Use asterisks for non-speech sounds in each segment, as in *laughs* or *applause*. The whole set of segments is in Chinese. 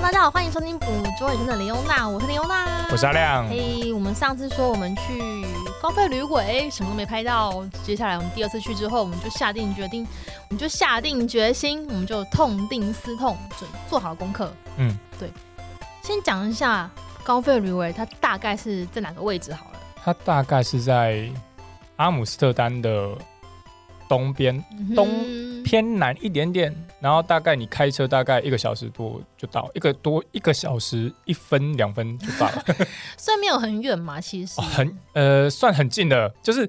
Hello，大家好，欢迎收听捕捉野生的李欧娜，我是李欧娜，我是阿亮。嘿我们上次说我们去高飞驴尾，什么都没拍到。接下来我们第二次去之后，我们就下定决定，我们就下定决心，我们就痛定思痛，准做好功课。嗯，对。先讲一下高飞旅尾，它大概是在哪个位置好了？它大概是在阿姆斯特丹的东边，东。偏南一点点，然后大概你开车大概一个小时多就到，一个多一个小时一分两分就到了，*laughs* 虽然没有很远嘛，其实、哦、很呃算很近的。就是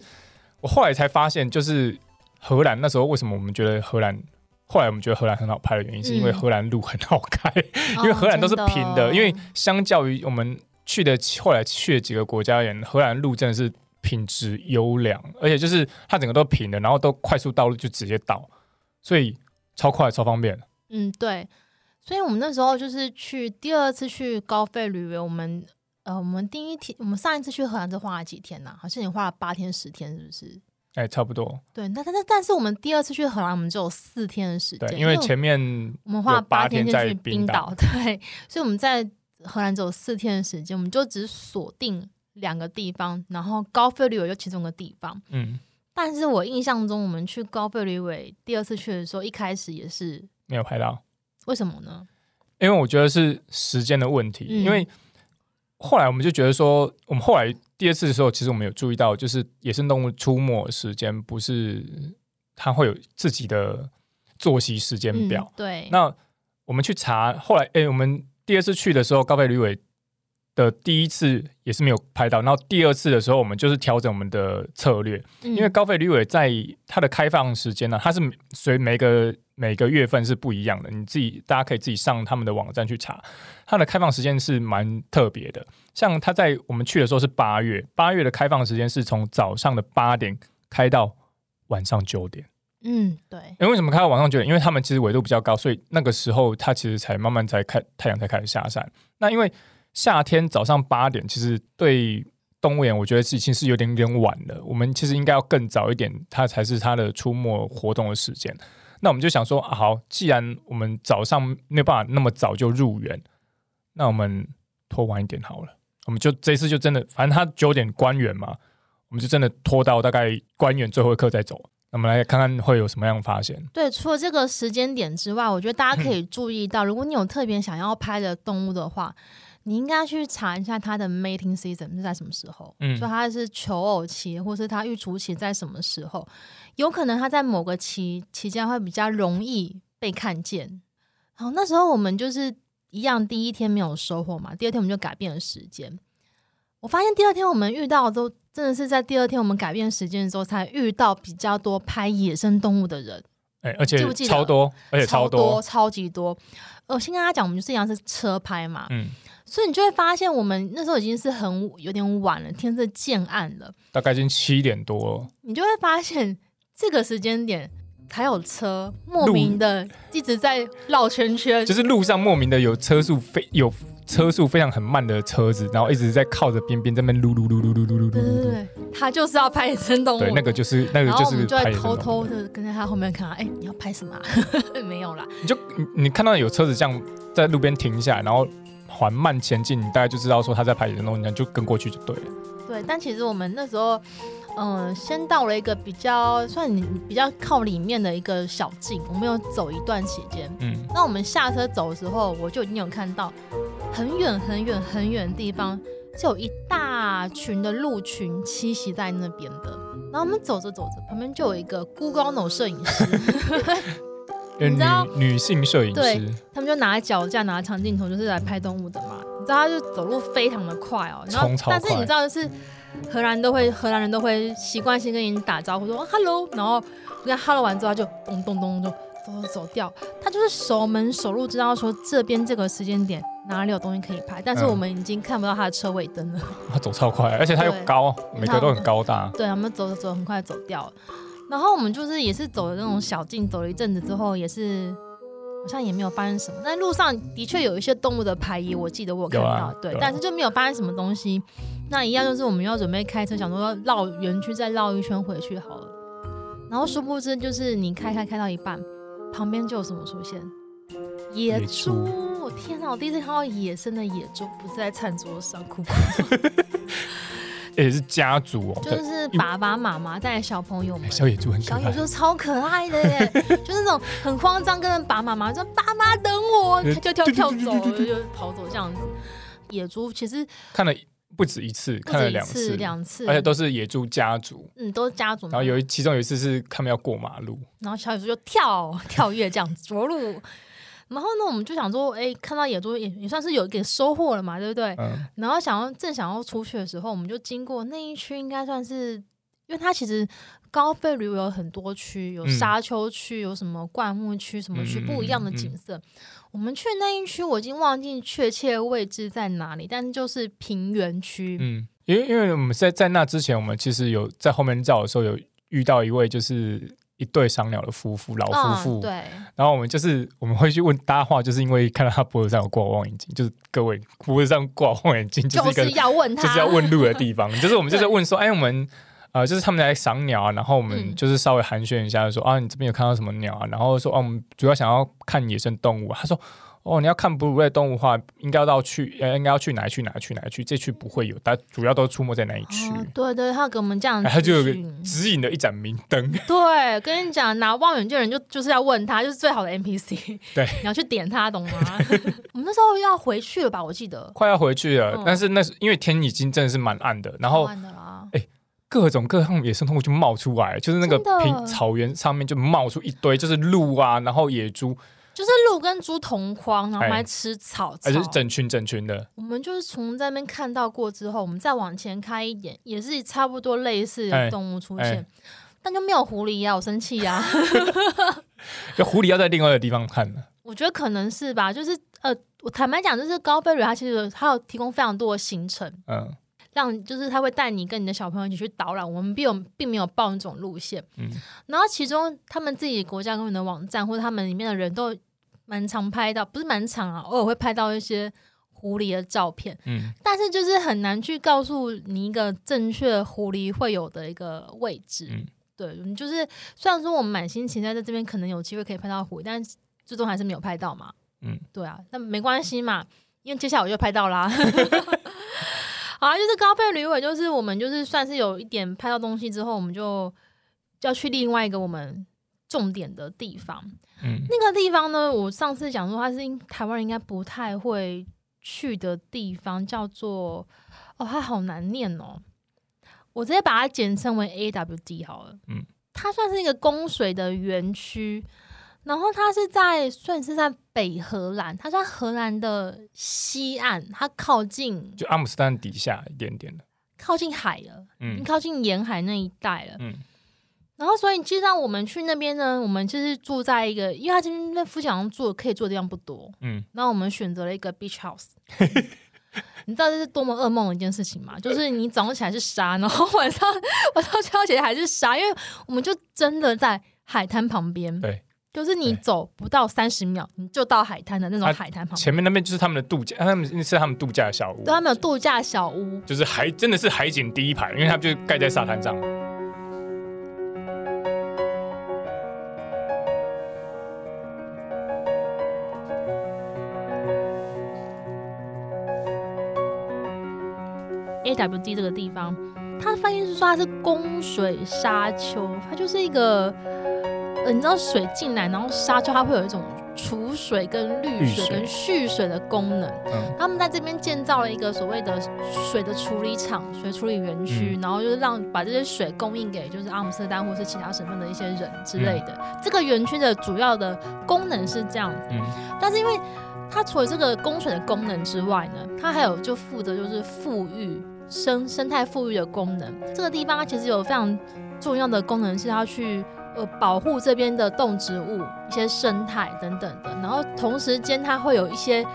我后来才发现，就是荷兰那时候为什么我们觉得荷兰，后来我们觉得荷兰很好拍的原因，是因为荷兰路很好开，嗯、*laughs* 因为荷兰都是平的，哦、因为相较于我们去的后来去的几个国家而言，荷兰路真的是品质优良，而且就是它整个都平的，然后都快速道路就直接到。所以超快超方便。嗯，对。所以我们那时候就是去第二次去高费旅游，我们呃，我们第一天，我们上一次去荷兰是花了几天呢、啊？好像你花了八天十天，是不是？哎、欸，差不多。对，那但是但是我们第二次去荷兰，我们只有四天的时间。对，因为前面我们花了八天在冰岛，对，所以我们在荷兰只有四天的时间，我们就只锁定两个地方，然后高飞驴尾就其中一个地方。嗯。但是我印象中，我们去高飞驴尾第二次去的时候，一开始也是没有拍到。为什么呢？因为我觉得是时间的问题。嗯、因为后来我们就觉得说，我们后来第二次的时候，其实我们有注意到，就是野生动物出没的时间不是它会有自己的作息时间表。嗯、对。那我们去查，后来哎，我们第二次去的时候，高飞驴尾。的第一次也是没有拍到，然后第二次的时候，我们就是调整我们的策略，嗯、因为高飞驴尾在它的开放时间呢，它是随每个每个月份是不一样的，你自己大家可以自己上他们的网站去查，它的开放时间是蛮特别的。像它在我们去的时候是八月，八月的开放时间是从早上的八点开到晚上九点。嗯，对。因为为什么开到晚上九点？因为他们其实纬度比较高，所以那个时候它其实才慢慢才开太阳才开始下山。那因为夏天早上八点，其实对动物园，我觉得已经是有点点晚了。我们其实应该要更早一点，它才是它的出没活动的时间。那我们就想说，啊、好，既然我们早上没有办法那么早就入园，那我们拖晚一点好了。我们就这次就真的，反正他九点关园嘛，我们就真的拖到大概关园最后一刻再走。那我们来看看会有什么样的发现。对，除了这个时间点之外，我觉得大家可以注意到，如果你有特别想要拍的动物的话。你应该去查一下它的 mating season 是在什么时候，嗯，说它是求偶期，或是它育雏期在什么时候，有可能它在某个期期间会比较容易被看见。好，那时候我们就是一样，第一天没有收获嘛，第二天我们就改变了时间。我发现第二天我们遇到的都真的是在第二天我们改变时间的时候，才遇到比较多拍野生动物的人，哎、欸，而且超多，而且超多，超多，超级多。我先跟大家讲，我们就是一样是车拍嘛，嗯。所以你就会发现，我们那时候已经是很有点晚了，天色渐暗了，大概已经七点多了。你就会发现，这个时间点还有车莫名的一直在绕圈圈，就是路上莫名的有车速飞有车速非常很慢的车子，然后一直在靠着边边在那噜噜噜噜噜噜噜噜。对对对，他就是要拍野生动物，对，那个就是那个就是。就在偷偷的跟在他后面看，哎，你要拍什么？没有啦，你就你看到有车子这样在路边停下来，然后。缓慢前进，你大概就知道说他在拍野生动物，你就跟过去就对了。对，但其实我们那时候，嗯、先到了一个比较算你比较靠里面的一个小径，我们有走一段期间。嗯，那我们下车走的时候，我就已经有看到很远很远很远的地方，是有一大群的鹿群栖息在那边的。然后我们走着走着，旁边就有一个 *laughs* 孤高脑摄影师。*laughs* 你知道女性摄影师，对，他们就拿脚架、拿长镜头，就是来拍动物的嘛。你知道，他就走路非常的快哦，然后但是你知道，就是荷兰都会，荷兰人都会习惯性跟你打招呼说 “hello”，然后跟他 hello 完之后，他就咚咚咚就走走走掉。他就是熟门熟路，知道说这边这个时间点哪里有东西可以拍，但是我们已经看不到它的车尾灯了。*laughs* 他走超快，而且它又高，每个都很高大。对，我们走着走，很快走掉了。然后我们就是也是走的那种小径，走了一阵子之后，也是好像也没有发生什么。但路上的确有一些动物的排遗，我记得我有看到，啊、对，但是就没有发生什么东西。那一样就是我们要准备开车，想说要绕园区再绕一圈回去好了。然后殊不知，就是你开开开到一半，旁边就有什么出现？野猪，天哪！我第一次看到野生的野猪，不是在餐桌上哭，*laughs* 也是家族哦，就是爸爸妈妈带小朋友们，小野猪很可爱，小野猪超可爱的耶，就是那种很慌张，跟着爸爸妈妈说：“爸妈等我。”他就跳跳走了，就跑走这样子。野猪其实看了不止一次，看了两次，两次，而且都是野猪家族，嗯，都是家族。然后有一其中有一次是他们要过马路，然后小野猪就跳跳跃这样子着陆。然后呢，我们就想说，哎，看到野猪也也算是有一点收获了嘛，对不对？嗯。然后想要正想要出去的时候，我们就经过那一区，应该算是，因为它其实高费吕有很多区，有沙丘区，有什么灌木区，什么区不一样的景色。嗯嗯嗯、我们去那一区，我已经忘记确切位置在哪里，但是就是平原区。嗯，因为因为我们在在那之前，我们其实有在后面照的时候，有遇到一位就是。一对赏鸟的夫妇，老夫妇。哦、对。然后我们就是我们会去问搭话，就是因为看到他脖子上有挂望远镜，就是各位脖子上挂望远镜，就是一个就是要问他，就是要问路的地方。*laughs* 就是我们就是问说，哎，我们呃，就是他们来赏鸟啊，然后我们就是稍微寒暄一下，说、嗯、啊，你这边有看到什么鸟啊？然后说，哦、啊，我们主要想要看野生动物、啊。他说。哦，你要看哺乳类动物的话，应该要去，呃，应该要去哪去哪去哪去？这区不会有，但主要都出没在哪一区？哦、对对，他给我们这样，他就有个指引的一盏明灯。*laughs* 对，跟你讲，拿望远镜的人就就是要问他，就是最好的 NPC。*laughs* 对，你要去点他，懂吗？*laughs* 我们那时候要回去了吧？我记得快要回去了，嗯、但是那是因为天已经真的是蛮暗的，然后哎，各种各样野生动物就冒出来，就是那个平草原上面就冒出一堆，就是鹿啊，然后野猪。就是鹿跟猪同框，然后还吃草，而且是整群整群的。我们就是从在那边看到过之后，我们再往前开一点，也是差不多类似的动物出现，欸、但就没有狐狸呀、啊，我生气呀、啊！就狐狸要在另外的地方看呢。我觉得可能是吧，就是呃，我坦白讲，就是高飞旅它其实它有提供非常多的行程，嗯，让就是他会带你跟你的小朋友一起去导览。我们并有并没有报那种路线，嗯，然后其中他们自己国家公园的网站或者他们里面的人都。蛮常拍到，不是蛮常啊，偶尔会拍到一些狐狸的照片，嗯，但是就是很难去告诉你一个正确狐狸会有的一个位置，嗯，对，就是虽然说我们满心期待在这边可能有机会可以拍到狐狸，但最终还是没有拍到嘛，嗯，对啊，那没关系嘛，因为接下来我就拍到啦，*laughs* 好啊，就是高费吕韦，就是我们就是算是有一点拍到东西之后，我们就就要去另外一个我们重点的地方。嗯，那个地方呢，我上次讲说它是台湾人应该不太会去的地方，叫做哦，它好难念哦，我直接把它简称为 AWD 好了。嗯，它算是一个供水的园区，然后它是在算是在北荷兰，它在荷兰的西岸，它靠近就阿姆斯特丹底下一点点的，靠近海了，嗯，靠近沿海那一带了，嗯。然后，所以基本上我们去那边呢，我们就是住在一个，因为他这边那附近好像住可以住的地方不多，嗯。然后我们选择了一个 beach house，*laughs* 你知道这是多么噩梦的一件事情吗？就是你早上起来是沙，然后晚上晚上睡觉起来还是沙，因为我们就真的在海滩旁边，对，就是你走不到三十秒，你就到海滩的那种海滩旁边。前面那边就是他们的度假，他们那是他们度假的小屋，对，他们有度假小屋，就是海真的是海景第一排，因为他们就盖在沙滩上。AWD 这个地方，它的翻译是说它是供水沙丘，它就是一个，呃，你知道水进来，然后沙丘它会有一种储水跟滤水跟蓄水的功能。嗯，他们在这边建造了一个所谓的水的处理厂、水处理园区，嗯、然后就是让把这些水供应给就是阿姆斯特丹或是其他省份的一些人之类的。嗯、这个园区的主要的功能是这样子，嗯、但是因为它除了这个供水的功能之外呢，它还有就负责就是富裕。生生态富裕的功能，这个地方它其实有非常重要的功能，是要去呃保护这边的动植物、一些生态等等的。然后同时间它会有一些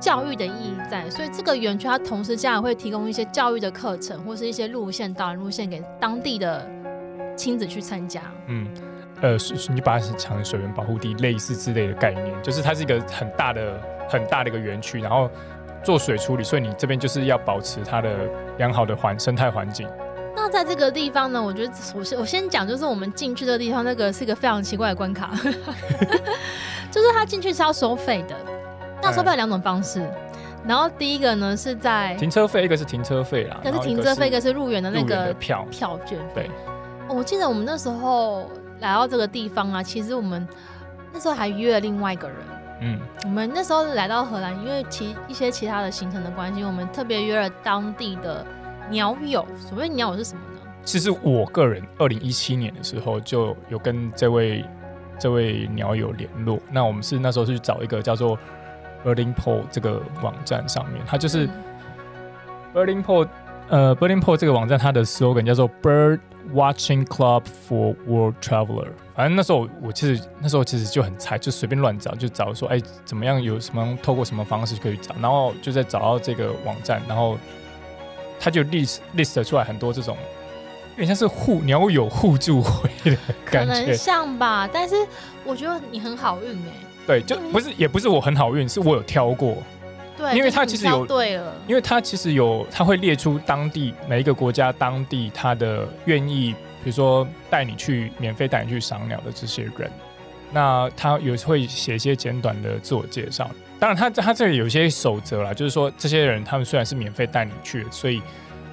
教育的意义在，所以这个园区它同时间也会提供一些教育的课程，或是一些路线导览路线给当地的亲子去参加。嗯，呃，你把它想成水源保护地类似之类的概念，就是它是一个很大的很大的一个园区，然后。做水处理，所以你这边就是要保持它的良好的环生态环境。那在这个地方呢，我觉得我先我先讲，就是我们进去的地方，那个是一个非常奇怪的关卡，*laughs* 就是他进去是要收费的。那收费有两种方式，然后第一个呢是在停车费，一个是停车费啦，一个是停车费，一个是入园的那个票票券。对，我记得我们那时候来到这个地方啊，其实我们那时候还约了另外一个人。嗯，我们那时候来到荷兰，因为其一些其他的行程的关系，我们特别约了当地的鸟友。所谓鸟友是什么呢？其实我个人二零一七年的时候就有跟这位这位鸟友联络。那我们是那时候是去找一个叫做 Birding Pool 这个网站上面，它就是 Birding Pool，呃，Birding Pool 这个网站它的 slogan 叫做 Bird Watching Club for World Traveler。反正那时候我其实那时候其实就很菜，就随便乱找，就找说哎怎么样，有什么透过什么方式可以找，然后就在找到这个网站，然后他就 list list 出来很多这种。有点像是互鸟友互助会的感觉，可能像吧。但是我觉得你很好运哎。对，就不是也不是我很好运，是我有挑过。对，因为它其实有对了，因为它其实有，它会列出当地每一个国家当地他的愿意，比如说带你去免费带你去赏鸟的这些人。那他有会写一些简短的自我介绍。当然他，他他这里有一些守则啦，就是说这些人他们虽然是免费带你去，所以。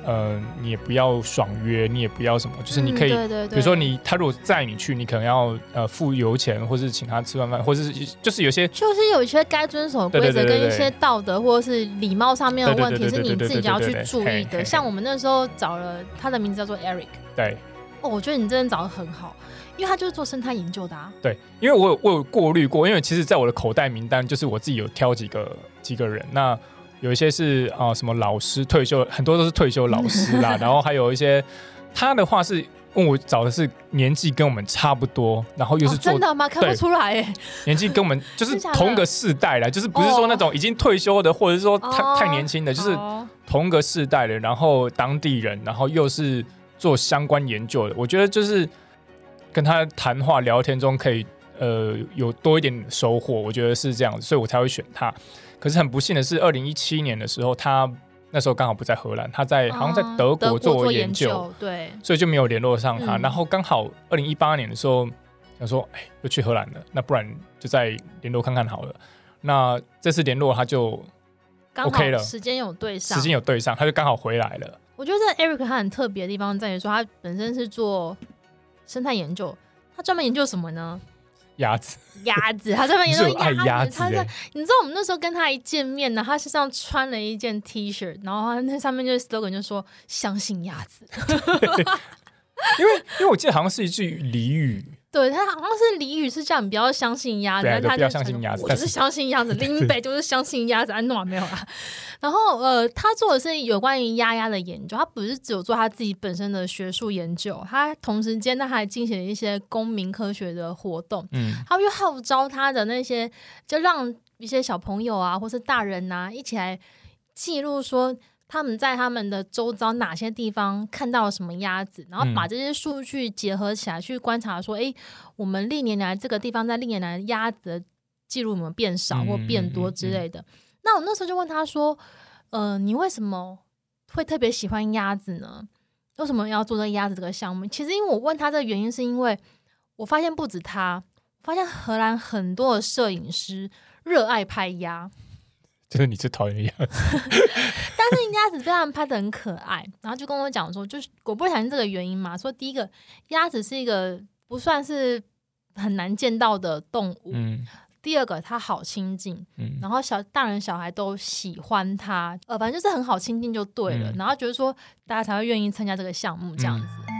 呃，你也不要爽约，你也不要什么，就是你可以，嗯、对对对，比如说你他如果载你去，你可能要呃付油钱，或是请他吃饭饭，或者是就是有些就是有一些该遵守的规则跟一些道德或者是礼貌上面的问题，是你自己要去注意的。像我们那时候找了他的名字叫做 Eric，对，哦，我觉得你真的找的很好，因为他就是做生态研究的啊。对，因为我有我有过滤过，因为其实在我的口袋名单就是我自己有挑几个几个人那。有一些是啊、呃，什么老师退休，很多都是退休老师啦。*laughs* 然后还有一些，他的话是问我找的是年纪跟我们差不多，然后又是做、哦、真的吗？看不出来耶，年纪跟我们 *laughs* 就是同个世代啦，就是不是说那种已经退休的，或者是说太、哦、太年轻的，就是同个世代的，然后当地人，然后又是做相关研究的。我觉得就是跟他谈话聊天中可以呃有多一点收获，我觉得是这样子，所以我才会选他。可是很不幸的是，二零一七年的时候，他那时候刚好不在荷兰，他在好像在德国做研究，做研究，对，所以就没有联络上他。嗯、然后刚好二零一八年的时候，想说，哎，又去荷兰了，那不然就再联络看看好了。那这次联络他就 OK 了，时间有对上，时间有对上，他就刚好回来了。我觉得这 Eric 他很特别的地方在于说，他本身是做生态研究，他专门研究什么呢？鸭子，鸭子，他专门研究鸭子。他在，你知道我们那时候跟他一见面呢，他身上穿了一件 T 恤，然后他那上面就是 slogan，就说相信鸭子。*laughs* *laughs* 因为，因为我记得好像是一句俚语。对，他好像是俚语，是叫你不要相信鸭子，但他不要相信鸭子，我就是相信鸭子，*laughs* 林北就是相信鸭子，安诺没有啦。然后呃，他做的是有关于鸭鸭的研究，他不是只有做他自己本身的学术研究，他同时间他还进行了一些公民科学的活动，嗯，他就号召他的那些，就让一些小朋友啊，或是大人呐、啊，一起来记录说。他们在他们的周遭哪些地方看到了什么鸭子，然后把这些数据结合起来去观察，说：“哎、嗯，我们历年来这个地方在历年来鸭子的记录有没有变少或变多之类的？”嗯嗯嗯、那我那时候就问他说：“呃，你为什么会特别喜欢鸭子呢？为什么要做这个鸭子这个项目？”其实，因为我问他这个原因，是因为我发现不止他，发现荷兰很多的摄影师热爱拍鸭。就是你最讨厌的鸭子，*laughs* 但是鸭子被他们拍的很可爱，然后就跟我讲说，就是我不其然这个原因嘛。说第一个，鸭子是一个不算是很难见到的动物，嗯、第二个它好亲近，嗯、然后小大人小孩都喜欢它，呃，反正就是很好亲近就对了，嗯、然后觉得说大家才会愿意参加这个项目这样子。嗯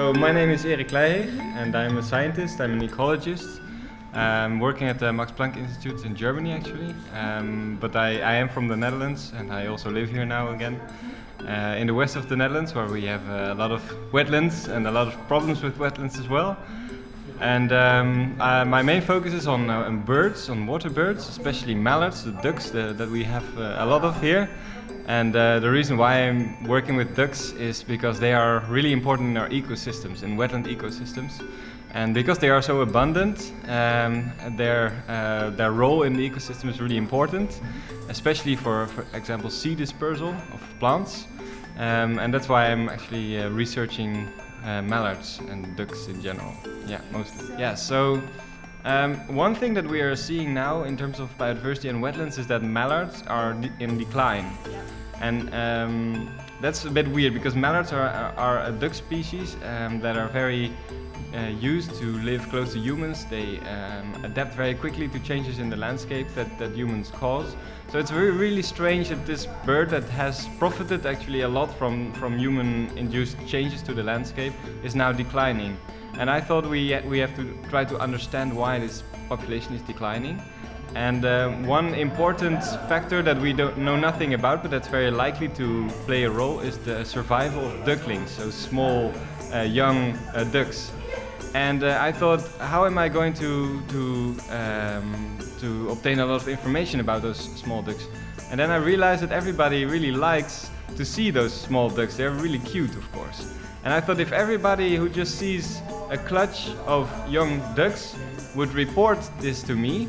So my name is Erik Leijh and I'm a scientist, I'm an ecologist. I'm working at the Max Planck Institute in Germany actually, um, but I, I, am from the Netherlands and I also live here now again. Uh, in the west of the Netherlands where we have a lot of wetlands and a lot of problems with wetlands as well. And um, uh, my main focus is on, uh, on, birds, on water birds, especially mallards, the ducks the, that we have uh, a lot of here. And uh, the reason why I'm working with ducks is because they are really important in our ecosystems, in wetland ecosystems. And because they are so abundant, um, their, uh, their role in the ecosystem is really important, especially for, for example, seed dispersal of plants. Um, and that's why I'm actually uh, researching uh, mallards and ducks in general. Yeah, mostly. Yeah, so um, one thing that we are seeing now in terms of biodiversity and wetlands is that mallards are de in decline. And um, that's a bit weird because mallards are, are, a duck species um, that are very uh, used to live close to humans. They um, adapt very quickly to changes in the landscape that, that humans cause. So it's really, really strange that this bird that has profited actually a lot from, from human-induced changes to the landscape is now declining. And I thought we, we have to try to understand why this population is declining. And uh, one important factor that we don't know nothing about, but that's very likely to play a role, is the survival of ducklings, so small, uh, young uh, ducks. And uh, I thought, how am I going to to um, to obtain a lot of information about those small ducks? And then I realized that everybody really likes to see those small ducks. They're really cute, of course. And I thought if everybody who just sees a clutch of young ducks would report this to me,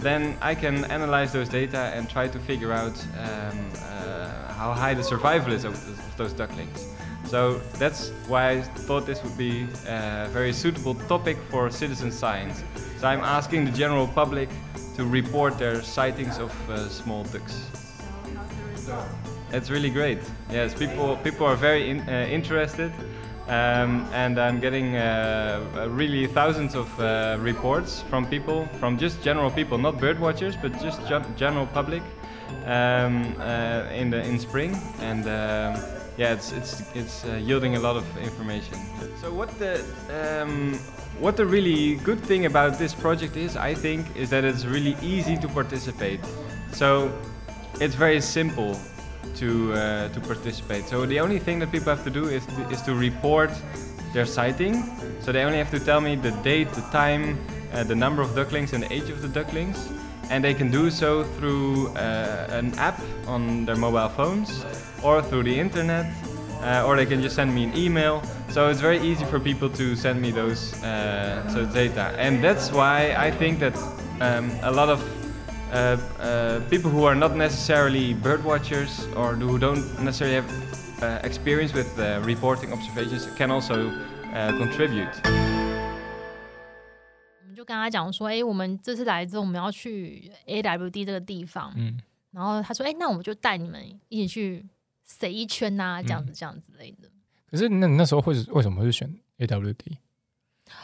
then I can analyze those data and try to figure out um, uh, how high the survival is of, of those ducklings. So that's why I thought this would be a very suitable topic for citizen science. So I'm asking the general public to report their sightings of uh, small ducks. It's really great. Yes, people people are very in, uh, interested, um, and I'm getting uh, really thousands of uh, reports from people, from just general people, not bird watchers, but just general public, um, uh, in the in spring and. Um, yeah, it's it's it's uh, yielding a lot of information. So what the um, what the really good thing about this project is, I think, is that it's really easy to participate. So it's very simple to uh, to participate. So the only thing that people have to do is to, is to report their sighting. So they only have to tell me the date, the time, uh, the number of ducklings, and the age of the ducklings and they can do so through uh, an app on their mobile phones or through the internet uh, or they can just send me an email so it's very easy for people to send me those uh, so data and that's why I think that um, a lot of people who are not necessarily bird watchers or who don't necessarily have uh, experience with reporting observations can also contribute. 跟他讲说，哎、欸，我们这次来之后，我们要去 AWD 这个地方，嗯，然后他说，哎、欸，那我们就带你们一起去绕一圈呐、啊，这样子，这样子类的。可是，那你那时候会为什么会选 AWD？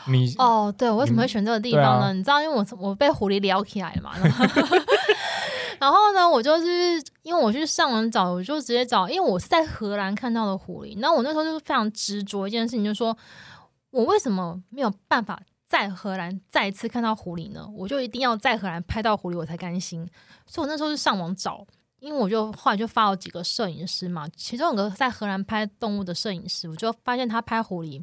你哦，对，我为什么会选这个地方呢？你，你知道，因为我我被狐狸撩起来了嘛。*laughs* 然后呢，我就是因为我去上网找，我就直接找，因为我是在荷兰看到的狐狸。那我那时候就是非常执着一件事情，就是说我为什么没有办法？在荷兰再次看到狐狸呢，我就一定要在荷兰拍到狐狸，我才甘心。所以我那时候就上网找，因为我就后来就发了几个摄影师嘛，其中有个在荷兰拍动物的摄影师，我就发现他拍狐狸，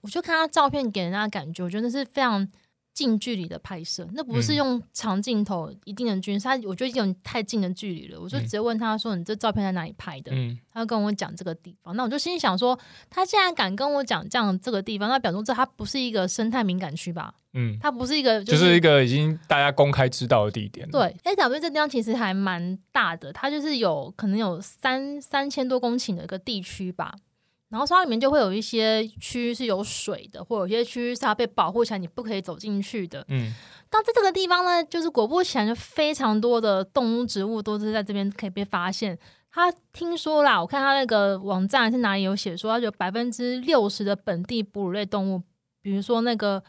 我就看他照片给人家的感觉，我觉得是非常。近距离的拍摄，那不是用长镜头一定的距离，他我觉得已经有太近的距离了。我就直接问他说：“你这照片在哪里拍的？”嗯，他就跟我讲这个地方。那我就心里想说，他既然敢跟我讲这样这个地方，那表示这他不是一个生态敏感区吧？嗯，它不是一个、就是，就是一个已经大家公开知道的地点。对，AWD 这地方其实还蛮大的，它就是有可能有三三千多公顷的一个地区吧。然后它里面就会有一些区域是有水的，或有些区域是它被保护起来，你不可以走进去的。嗯，但在这个地方呢，就是果不其然，就非常多的动物、植物都是在这边可以被发现。他听说啦，我看他那个网站是哪里有写说，它有百分之六十的本地哺乳类动物，比如说那个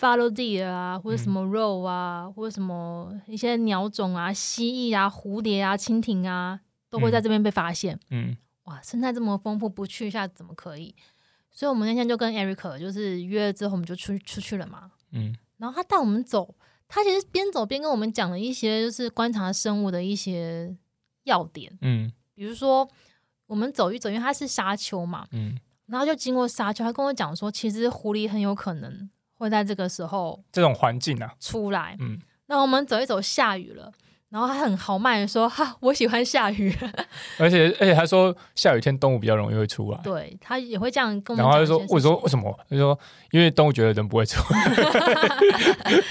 fallow deer 啊，或者什么 roe 啊，嗯、或者什么一些鸟种啊，蜥蜴啊、蝴蝶啊、蜻蜓啊，都会在这边被发现。嗯。嗯哇，生态这么丰富，不去一下怎么可以？所以我们那天就跟 Eric 就是约了之后，我们就出出去了嘛。嗯，然后他带我们走，他其实边走边跟我们讲了一些就是观察生物的一些要点。嗯，比如说我们走一走，因为它是沙丘嘛。嗯，然后就经过沙丘，他跟我讲说，其实狐狸很有可能会在这个时候这种环境啊出来。嗯，那我们走一走，下雨了。然后他很豪迈的说：“哈，我喜欢下雨。*laughs* ”而且而且他说下雨天动物比较容易会出来。对，他也会这样跟我们讲。然后他就说：“我说为什么？”他说：“因为动物觉得人不会出来。*laughs* ”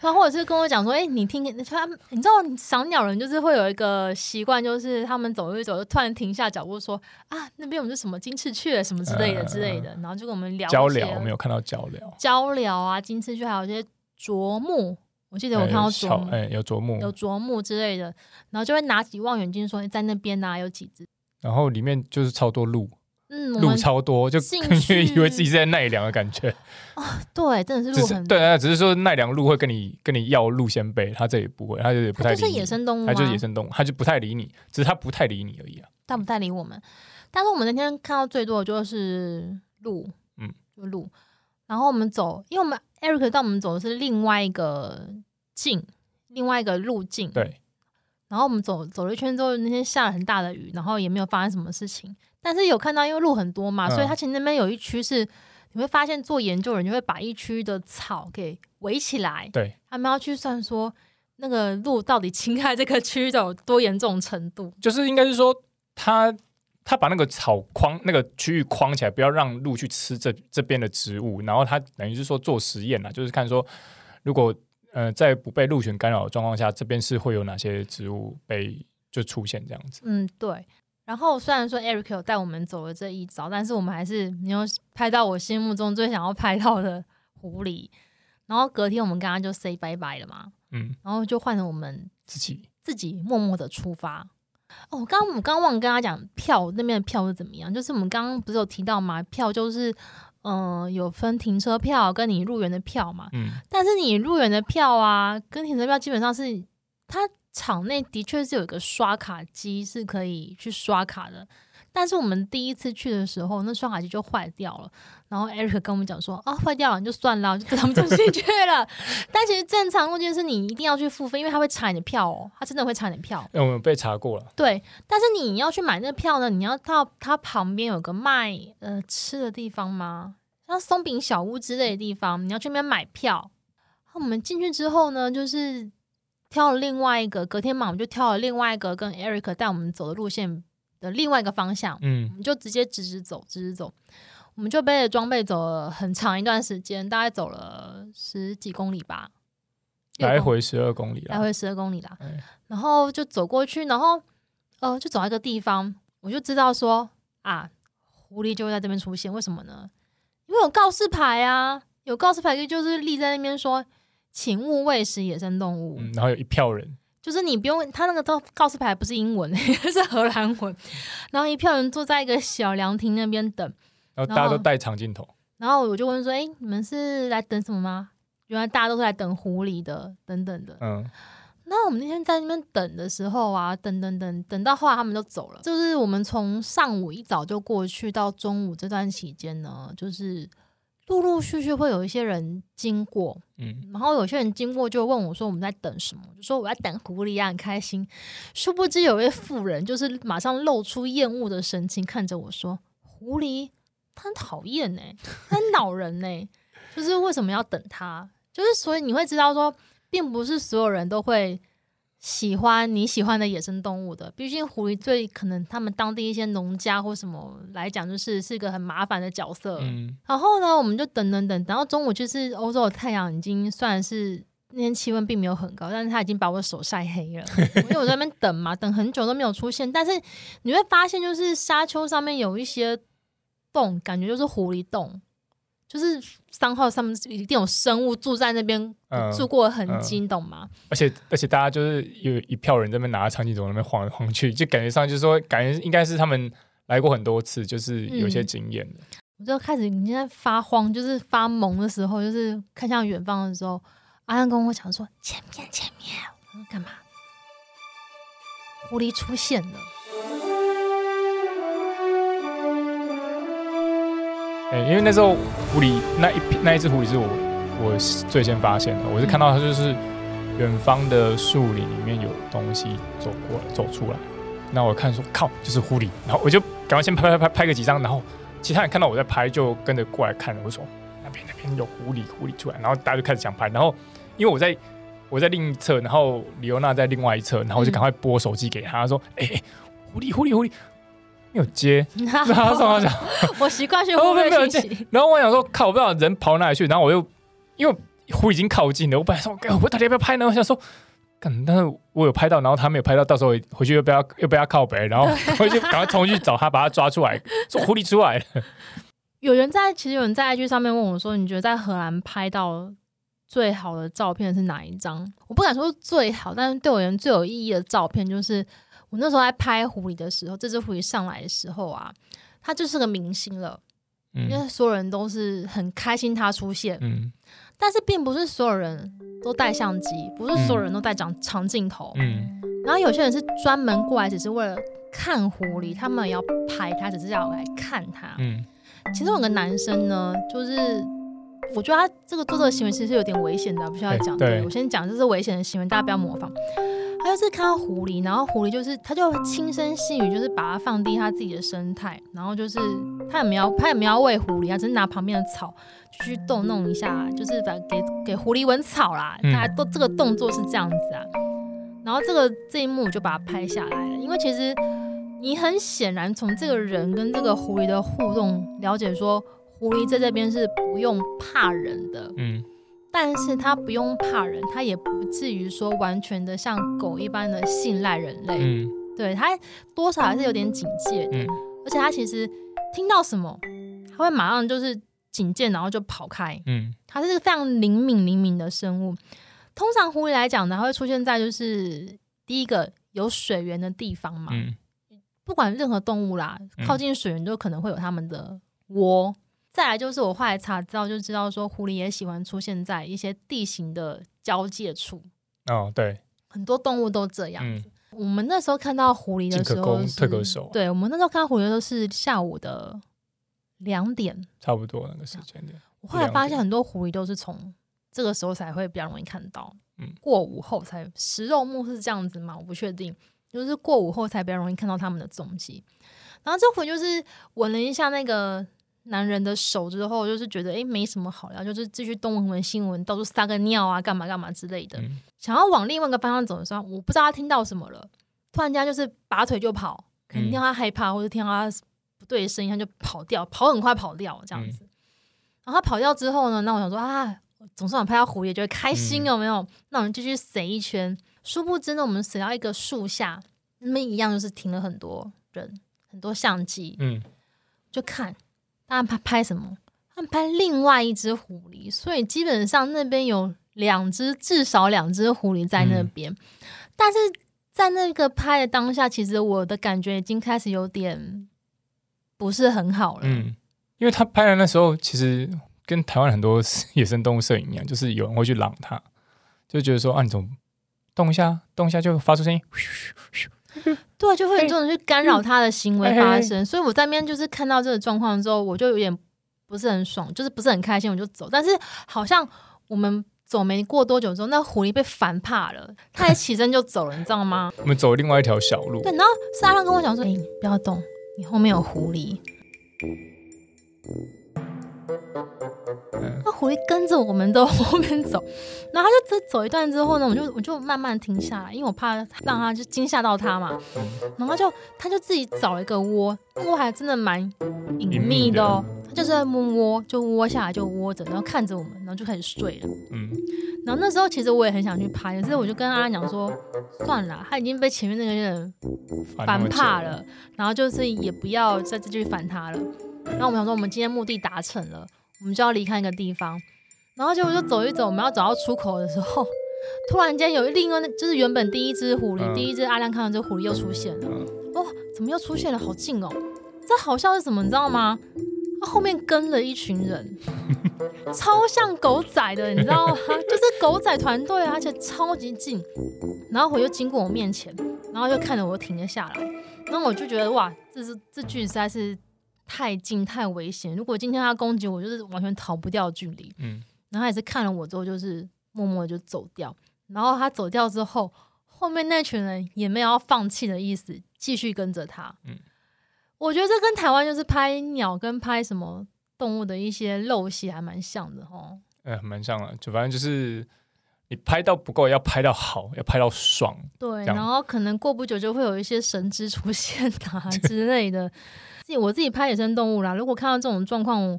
然后或者是跟我讲说：“哎、欸，你听，他你知道赏鸟人就是会有一个习惯，就是他们走一走，就突然停下脚步说：‘啊，那边有什么金翅雀什么之类的之类的。’然后就跟我们聊交流，我们有看到交流，交流啊，金翅雀，还有一些啄木。”我记得我看到啄木，哎，有啄木，有啄木之类的，然后就会拿起望远镜说：“在那边呐，有几只。”然后里面就是超多鹿，嗯，鹿超多，就感觉以为自己在奈良的感觉。啊，对，真的是鹿很多。对啊，只是说奈良鹿会跟你跟你要鹿先贝，它这里不会，它就也不太理你。它就是野生动物，它就是野生动物，它就不太理你，只是它不太理你而已啊。它不太理我们，但是我们那天看到最多的就是鹿，嗯，就鹿。然后我们走，因为我们 Eric 带我们走的是另外一个径。另外一个路径，对。然后我们走走了一圈之后，那天下了很大的雨，然后也没有发生什么事情。但是有看到，因为路很多嘛，嗯、所以他其实那边有一区是你会发现做研究的人就会把一区的草给围起来，对。他们要去算说那个路到底侵害这个区域的有多严重程度，就是应该是说他他把那个草框那个区域框起来，不要让鹿去吃这这边的植物，然后他等于是说做实验啊，就是看说如果。呃，在不被鹿群干扰的状况下，这边是会有哪些植物被就出现这样子？嗯，对。然后虽然说 Eric 有带我们走了这一遭，但是我们还是没有拍到我心目中最想要拍到的狐狸。然后隔天我们跟他就 say 拜拜了嘛，嗯，然后就换成我们自己自己默默的出发。哦，刚刚我们刚刚忘了跟他讲票那边的票是怎么样，就是我们刚刚不是有提到嘛？票就是。嗯、呃，有分停车票跟你入园的票嘛？嗯，但是你入园的票啊，跟停车票基本上是，它场内的确是有一个刷卡机是可以去刷卡的。但是我们第一次去的时候，那刷卡机就坏掉了。然后 Eric 跟我们讲说啊，坏掉了你就算了，就跟他们走进去了。*laughs* 但其实正常路径是你一定要去付费，因为他会查你的票哦，他真的会查你的票。因为我们被查过了。对，但是你要去买那个票呢，你要到他旁边有个卖呃吃的地方吗？像松饼小屋之类的地方，你要去那边买票。我们进去之后呢，就是挑了另外一个，隔天嘛，我们就挑了另外一个跟 Eric 带我们走的路线的另外一个方向。嗯，我们就直接直直走，直直走。我们就背着装备走了很长一段时间，大概走了十几公里吧，来回十二公里，来回十二公里啦。然后就走过去，然后呃，就走到一个地方，我就知道说啊，狐狸就会在这边出现。为什么呢？因为有告示牌啊，有告示牌就是立在那边说，请勿喂食野生动物。嗯，然后有一票人，就是你不用，他那个告告示牌不是英文，*laughs* 是荷兰文。然后一票人坐在一个小凉亭那边等，然后大家都带长镜头。然后我就问说：“哎，你们是来等什么吗？”原来大家都是来等狐狸的，等等的。嗯。那我们那天在那边等的时候啊，等等等等到后来他们都走了。就是我们从上午一早就过去到中午这段期间呢，就是陆陆续续会有一些人经过，嗯，然后有些人经过就问我说我们在等什么，就说我在等狐狸啊，很开心。殊不知有位妇人就是马上露出厌恶的神情看着我说：“狐狸，他很讨厌呢，*laughs* 他很恼人呢，就是为什么要等他？就是所以你会知道说。”并不是所有人都会喜欢你喜欢的野生动物的，毕竟狐狸对可能他们当地一些农家或什么来讲，就是是一个很麻烦的角色。嗯，然后呢，我们就等等等，等到中午，就是欧洲的太阳已经算是那天气温并没有很高，但是它已经把我的手晒黑了，因 *laughs* 为我在那边等嘛，等很久都没有出现。但是你会发现，就是沙丘上面有一些洞，感觉就是狐狸洞。就是三号上面一定有生物住在那边，住过的痕迹，懂吗？而且而且大家就是有一票人在那边拿着长镜头那边晃来晃去，就感觉上就是说，感觉应该是他们来过很多次，就是有些经验我就开始已经在发慌，就是发懵的时候，就是看向远方的时候，阿亮跟我讲说：“前面前面，我说干嘛？狐狸出现了。”哎，因为那时候狐狸那一那一只狐狸是我我最先发现的，我是看到它就是远方的树林里面有东西走过来走出来，那我看说靠就是狐狸，然后我就赶快先拍拍拍拍个几张，然后其他人看到我在拍就跟着过来看了，我说那边那边有狐狸狐狸出来，然后大家就开始想拍，然后因为我在我在另一侧，然后李欧娜在另外一侧，然后我就赶快拨手机给他，说：“哎、欸，狐狸，狐狸，狐狸，没有接。*laughs* ”然后他说：“我想，我习惯性忽略信息。”然后我想说：“靠，我不知道人跑哪里去。”然后我又因为湖已经靠近了，我本来说：“我到底要不要拍呢？”我想说。但是我有拍到，然后他没有拍到，到时候回去又不要又被他靠北，然后 *laughs* 回去赶快冲去找他，把他抓出来，说狐狸出来了。有人在，其实有人在 IG 上面问我说：“你觉得在荷兰拍到最好的照片是哪一张？”我不敢说最好，但是对我而言最有意义的照片就是我那时候在拍狐狸的时候，这只狐狸上来的时候啊，它就是个明星了，嗯、因为所有人都是很开心它出现。嗯。但是并不是所有人都带相机，不是所有人都带长长镜头。嗯，然后有些人是专门过来，只是为了看狐狸，他们要拍它，只是要来看它。嗯，其中有个男生呢，就是我觉得他这个做这个行为其实是有点危险的，不需要讲。对，我先讲这是危险的行为，大家不要模仿。他就是看到狐狸，然后狐狸就是他就轻声细语，就是把它放低他自己的生态，然后就是他也没有他也没有喂狐狸，他只是拿旁边的草去逗弄一下，就是把给给狐狸闻草啦。大家都这个动作是这样子啊，然后这个这一幕我就把它拍下来了，因为其实你很显然从这个人跟这个狐狸的互动了解说，狐狸在这边是不用怕人的。嗯。但是它不用怕人，它也不至于说完全的像狗一般的信赖人类。嗯，对，它多少还是有点警戒的。嗯，而且它其实听到什么，它会马上就是警戒，然后就跑开。嗯，它是个非常灵敏灵敏的生物。通常狐狸来讲呢，它会出现在就是第一个有水源的地方嘛。嗯，不管任何动物啦，靠近水源都可能会有它们的窝。再来就是我后来查资料就知道说，狐狸也喜欢出现在一些地形的交界处。哦，对，很多动物都这样子。嗯、我们那时候看到狐狸的时候是，特可手。对，我们那时候看到狐狸的时候是下午的两点，差不多那个时间点。我后来发现很多狐狸都是从这个时候才会比较容易看到，嗯，过午后才食肉目是这样子吗？我不确定，就是过午后才比较容易看到它们的踪迹。然后这回就是闻了一下那个。男人的手之后，就是觉得哎，没什么好聊，就是继续东闻闻新闻，到处撒个尿啊，干嘛干嘛之类的。嗯、想要往另外一个方向走的时候，我不知道他听到什么了，突然间就是拔腿就跑，肯定他害怕，或者听到他不对的声音，他就跑掉，跑很快跑掉这样子。嗯、然后他跑掉之后呢，那我想说啊，总算拍到狐狸，觉得开心有没有？嗯、那我们继续塞一圈，殊不知呢，我们塞到一个树下，那么一样就是停了很多人，很多相机，嗯，就看。他拍拍什么？他拍另外一只狐狸，所以基本上那边有两只，至少两只狐狸在那边。嗯、但是在那个拍的当下，其实我的感觉已经开始有点不是很好了。嗯，因为他拍的那时候，其实跟台湾很多野生动物摄影一样，就是有人会去嚷他，就觉得说啊，你怎么动一下，动一下就发出声音。*laughs* 对，就会有这种去干扰他的行为发生，所以我在那边就是看到这个状况之后，我就有点不是很爽，就是不是很开心，我就走。但是好像我们走没过多久之后，那狐狸被烦怕了，它也起身就走了，你知道吗？我们走另外一条小路。对，然后沙拉跟我讲说：“哎，你不要动，你后面有狐狸。”那狐狸跟着我们的 *laughs* 后面走，然后他就走走一段之后呢，我就我就慢慢停下来，因为我怕让他就惊吓到他嘛。然后就他就自己找了一个窝，窝还真的蛮隐秘的哦。他就是在摸窝，就窝下来就窝着，然后看着我们，然后就开始睡了。嗯。然后那时候其实我也很想去拍，可是我就跟阿安讲说，算了，他已经被前面那个人烦怕了，然后就是也不要再继续烦他了。然后我们想说，我们今天目的达成了。我们就要离开一个地方，然后结果就走一走，我们要走到出口的时候，突然间有另外，就是原本第一只狐狸，嗯、第一只阿亮看到这个狐狸又出现了。哦，怎么又出现了？好近哦！这好像是什么？你知道吗？它后面跟了一群人，超像狗仔的，你知道吗？*laughs* 就是狗仔团队，而且超级近。然后我又经过我面前，然后就看着我停了下来。然后我就觉得哇，这是这句实在是。太近太危险！如果今天他攻击我，就是完全逃不掉距离。嗯，然后他也是看了我之后，就是默默的就走掉。然后他走掉之后，后面那群人也没有要放弃的意思，继续跟着他。嗯，我觉得这跟台湾就是拍鸟跟拍什么动物的一些陋习还蛮像的哦。哎，蛮像的，就反正就是你拍到不够，要拍到好，要拍到爽。对，然后可能过不久就会有一些神之出现啊之类的。自己我自己拍野生动物啦，如果看到这种状况，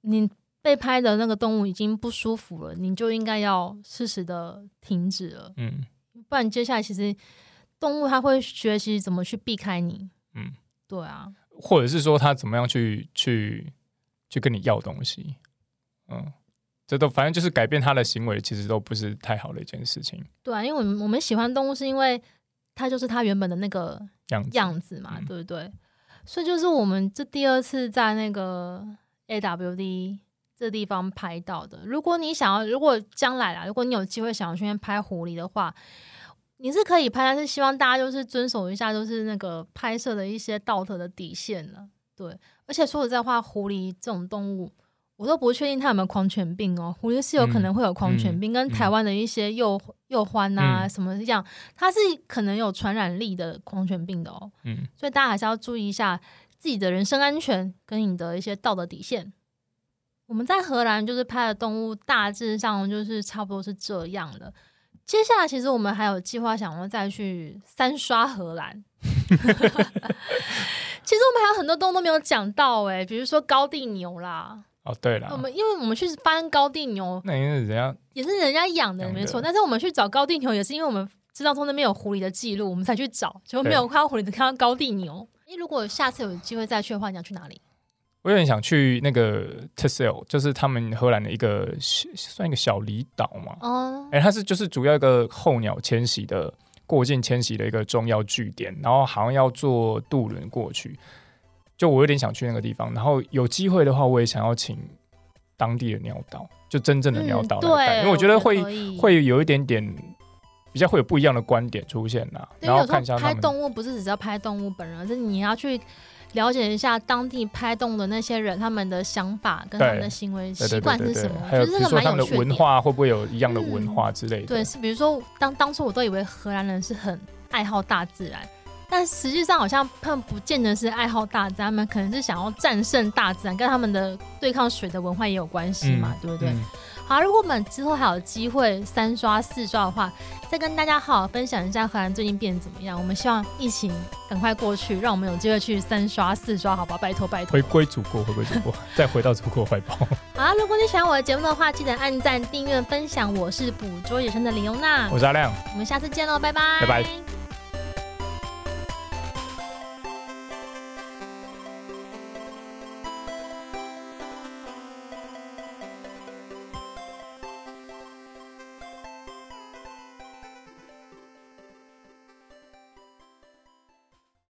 你被拍的那个动物已经不舒服了，你就应该要适时的停止了。嗯，不然接下来其实动物它会学习怎么去避开你。嗯，对啊，或者是说它怎么样去去去跟你要东西。嗯。这都反正就是改变他的行为，其实都不是太好的一件事情。对啊，因为我们我们喜欢动物，是因为它就是它原本的那个样子，样子嘛，嗯、对不对？所以就是我们这第二次在那个 AWD 这地方拍到的。如果你想要，如果将来啦，如果你有机会想要去拍狐狸的话，你是可以拍，但是希望大家就是遵守一下，就是那个拍摄的一些道德的底线了。对，而且说实在话，狐狸这种动物。我都不确定它有没有狂犬病哦，狐狸是有可能会有狂犬病，嗯、跟台湾的一些鼬鼬獾啊什么一样，它是可能有传染力的狂犬病的哦。嗯，所以大家还是要注意一下自己的人身安全跟你的一些道德底线。我们在荷兰就是拍的动物，大致上就是差不多是这样的。接下来其实我们还有计划想要再去三刷荷兰。*laughs* 其实我们还有很多动物都没有讲到哎，比如说高地牛啦。哦，对了，我们因为我们去翻高地牛，那也是人家也是人家养的，没错。但是我们去找高地牛，也是因为我们知道说那边有狐狸的记录，我们才去找，结果没有看到狐狸，只看到高地牛。哎，如果下次有机会再去的话，你想去哪里？我有点想去那个 t e s e l 就是他们荷兰的一个算一个小离岛嘛。哦，哎，它是就是主要一个候鸟迁徙的过境迁徙的一个重要据点，然后好像要坐渡轮过去。就我有点想去那个地方，然后有机会的话，我也想要请当地的鸟导，就真正的鸟导来带，嗯、因为我觉得会得会有一点点比较会有不一样的观点出现呐。然后看一下拍动物不是只是要拍动物本人，而是你要去了解一下当地拍动物的那些人他们的想法跟他们的行为习惯是什么，还有比如说他们的文化会不会有一样的文化之类的。嗯、对，是比如说当当初我都以为荷兰人是很爱好大自然。但实际上，好像他们不见得是爱好大自然，他们可能是想要战胜大自然，跟他们的对抗水的文化也有关系嘛，嗯、对不对？嗯、好，如果我们之后还有机会三刷四刷的话，再跟大家好好分享一下荷兰最近变得怎么样。我们希望疫情赶快过去，让我们有机会去三刷四刷，好不好？拜托拜托，*laughs* 回归祖国，回归祖国，再回到祖国怀抱。好，如果你喜欢我的节目的话，记得按赞、订阅、分享。我是捕捉野生的李优娜，我是阿亮，我们下次见喽，拜拜，拜拜。